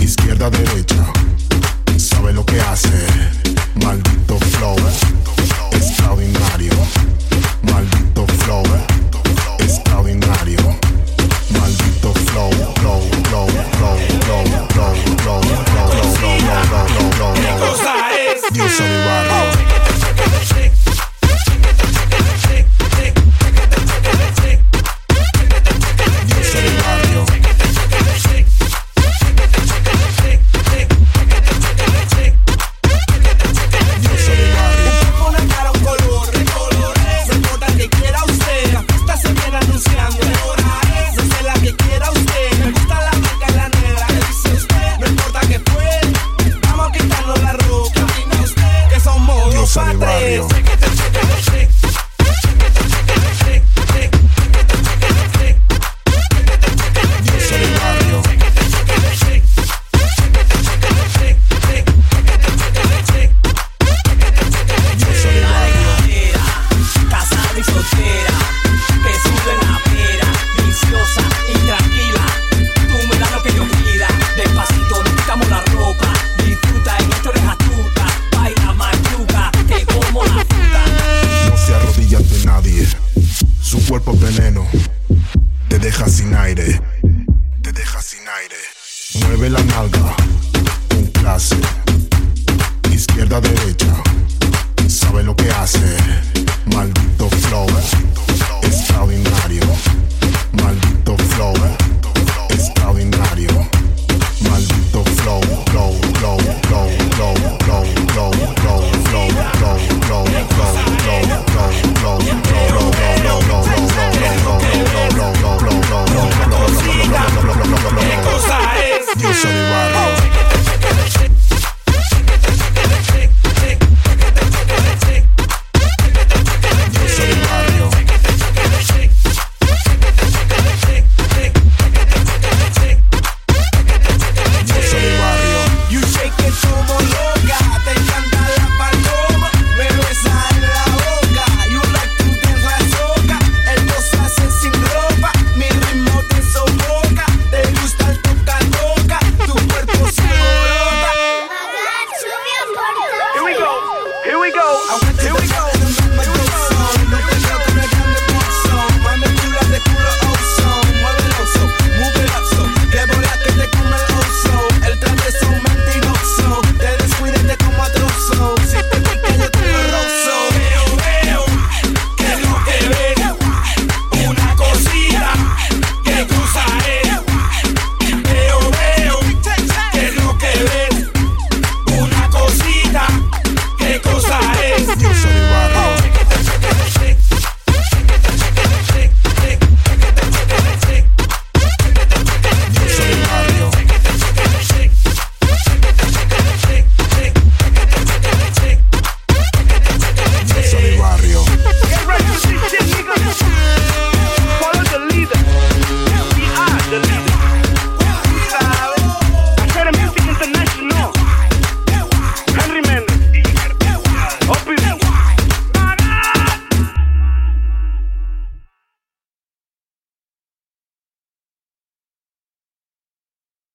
Izquierda, derecha. Sabe lo que hace. Maldito flow. Extraordinario. Maldito flow. Extraordinario. Maldito flow. Flow, flow, flow, flow, flow, flow, flow, flow, flow, flow, flow, flow, flow. te deja sin aire. Mueve la nalga, un clase, izquierda, derecha, sabe lo que hace. Still sunny right